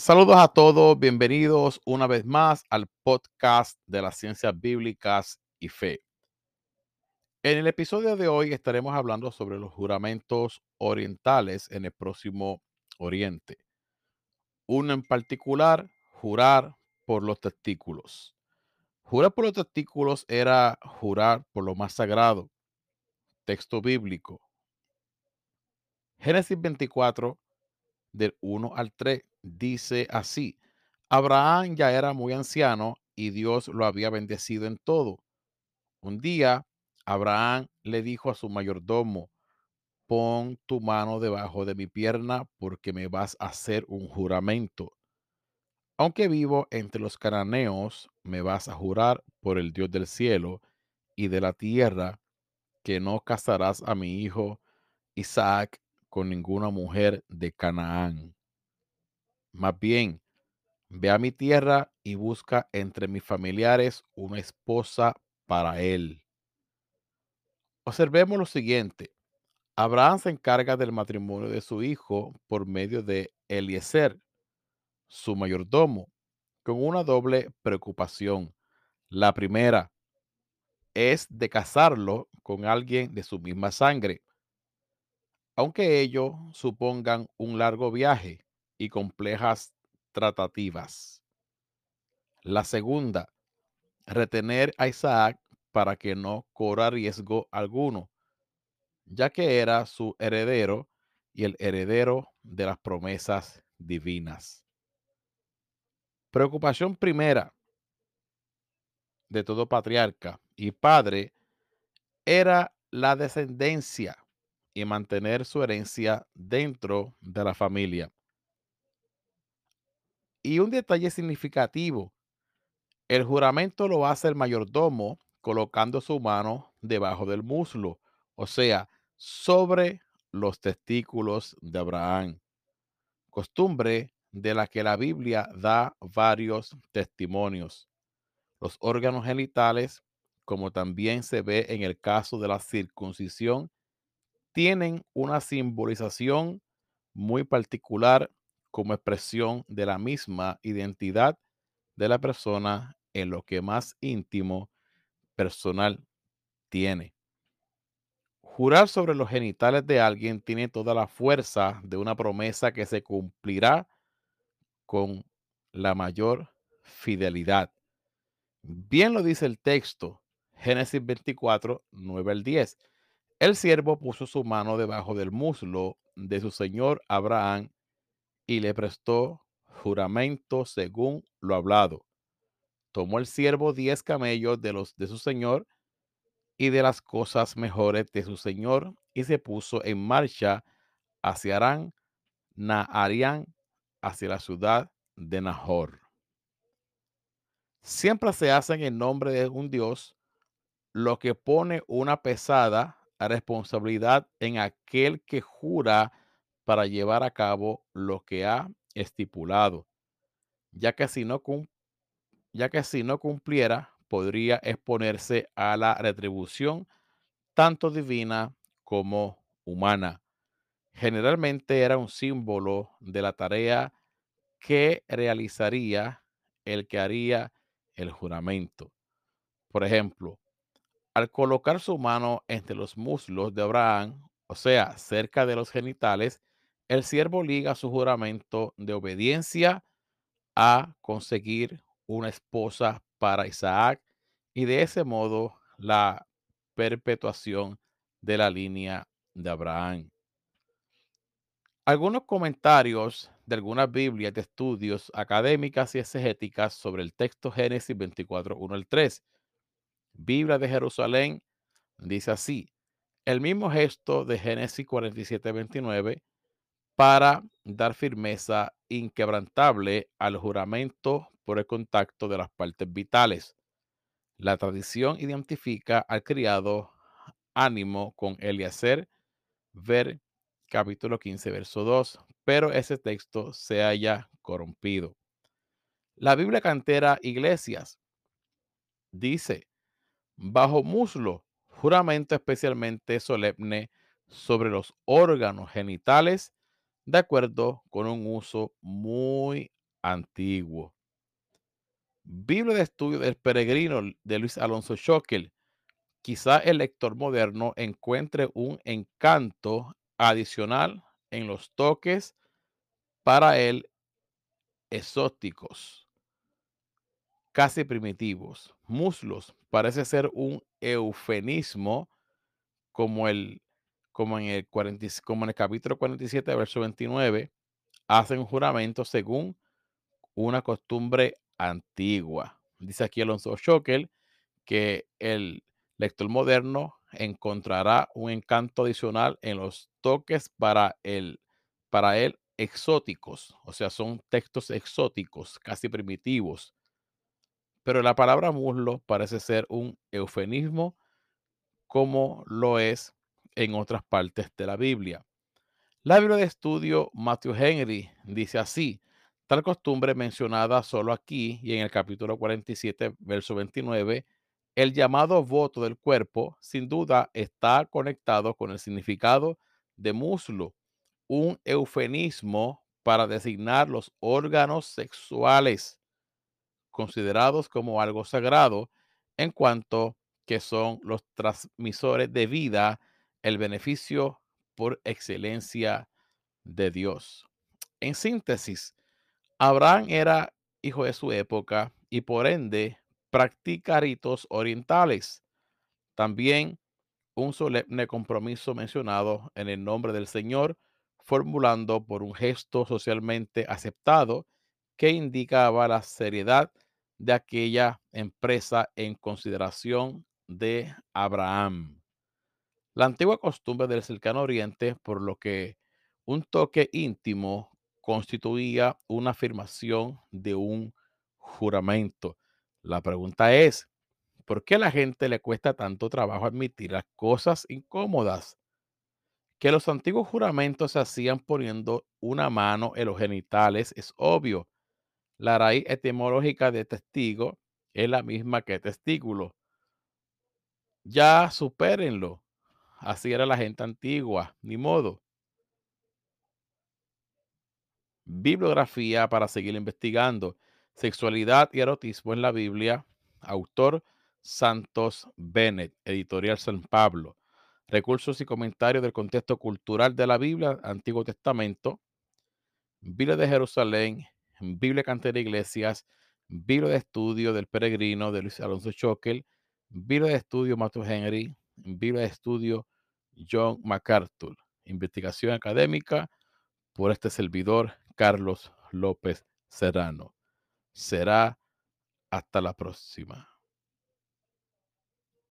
Saludos a todos, bienvenidos una vez más al podcast de las ciencias bíblicas y fe. En el episodio de hoy estaremos hablando sobre los juramentos orientales en el próximo Oriente. Uno en particular, jurar por los testículos. Jurar por los testículos era jurar por lo más sagrado. Texto bíblico. Génesis 24, del 1 al 3, dice así. Abraham ya era muy anciano y Dios lo había bendecido en todo. Un día, Abraham le dijo a su mayordomo, pon tu mano debajo de mi pierna porque me vas a hacer un juramento. Aunque vivo entre los cananeos, me vas a jurar por el Dios del cielo y de la tierra que no casarás a mi hijo Isaac con ninguna mujer de Canaán. Más bien, ve a mi tierra y busca entre mis familiares una esposa para él. Observemos lo siguiente. Abraham se encarga del matrimonio de su hijo por medio de Eliezer, su mayordomo, con una doble preocupación. La primera es de casarlo con alguien de su misma sangre, aunque ello supongan un largo viaje y complejas tratativas. La segunda, retener a Isaac para que no corra riesgo alguno, ya que era su heredero y el heredero de las promesas divinas. Preocupación primera de todo patriarca y padre era la descendencia y mantener su herencia dentro de la familia. Y un detalle significativo, el juramento lo hace el mayordomo colocando su mano debajo del muslo, o sea, sobre los testículos de Abraham. Costumbre de la que la Biblia da varios testimonios. Los órganos genitales, como también se ve en el caso de la circuncisión, tienen una simbolización muy particular como expresión de la misma identidad de la persona en lo que más íntimo personal tiene. Jurar sobre los genitales de alguien tiene toda la fuerza de una promesa que se cumplirá con la mayor fidelidad. Bien lo dice el texto, Génesis 24, 9 al 10. El siervo puso su mano debajo del muslo de su señor Abraham y le prestó juramento según lo hablado. Tomó el siervo diez camellos de los de su señor y de las cosas mejores de su señor y se puso en marcha hacia Arán, Naharián, hacia la ciudad de Nahor. Siempre se hace en nombre de un Dios, lo que pone una pesada responsabilidad en aquel que jura para llevar a cabo lo que ha estipulado, ya que si no, ya que si no cumpliera, podría exponerse a la retribución tanto divina como humana. Generalmente era un símbolo de la tarea que realizaría el que haría el juramento. Por ejemplo, al colocar su mano entre los muslos de Abraham, o sea, cerca de los genitales, el siervo liga su juramento de obediencia a conseguir una esposa para Isaac y de ese modo la perpetuación de la línea de Abraham. Algunos comentarios de algunas Biblias de estudios académicas y exegéticas sobre el texto Génesis 24, 1 al 3. Biblia de Jerusalén dice así, el mismo gesto de Génesis 47, 29 para dar firmeza inquebrantable al juramento por el contacto de las partes vitales. La tradición identifica al criado ánimo con Eliezer, ver capítulo 15, verso 2, pero ese texto se haya corrompido. La Biblia cantera Iglesias dice, bajo muslo, juramento especialmente solemne sobre los órganos genitales de acuerdo con un uso muy antiguo. Biblia de estudio del peregrino de Luis Alonso Schockel. Quizá el lector moderno encuentre un encanto adicional en los toques para él exóticos, casi primitivos. Muslos parece ser un eufemismo como, el, como, en el 40, como en el capítulo 47, verso 29, hacen juramento según una costumbre antigua. Dice aquí Alonso Schockel que el lector moderno encontrará un encanto adicional en los toques para el, para él exóticos, o sea, son textos exóticos, casi primitivos. Pero la palabra muslo parece ser un eufemismo como lo es en otras partes de la Biblia. La Biblia de estudio Matthew Henry dice así, tal costumbre mencionada solo aquí y en el capítulo 47, verso 29, el llamado voto del cuerpo sin duda está conectado con el significado de muslo, un eufemismo para designar los órganos sexuales considerados como algo sagrado en cuanto que son los transmisores de vida, el beneficio por excelencia de Dios. En síntesis, Abraham era hijo de su época y por ende practica ritos orientales. También un solemne compromiso mencionado en el nombre del Señor, formulando por un gesto socialmente aceptado que indicaba la seriedad de aquella empresa en consideración de Abraham. La antigua costumbre del cercano oriente, por lo que un toque íntimo constituía una afirmación de un juramento. La pregunta es, ¿por qué a la gente le cuesta tanto trabajo admitir las cosas incómodas? Que los antiguos juramentos se hacían poniendo una mano en los genitales es obvio. La raíz etimológica de testigo es la misma que testículo. Ya supérenlo. Así era la gente antigua, ni modo. Bibliografía para seguir investigando. Sexualidad y erotismo en la Biblia. Autor Santos Bennett, editorial San Pablo. Recursos y comentarios del contexto cultural de la Biblia, Antiguo Testamento. Biblia de Jerusalén, Biblia Cantera Iglesias, Biblia de Estudio del Peregrino de Luis Alonso Choquel, Biblia de Estudio Matthew Henry, Biblia de Estudio John MacArthur. Investigación académica por este servidor Carlos López Serrano. Será hasta la próxima.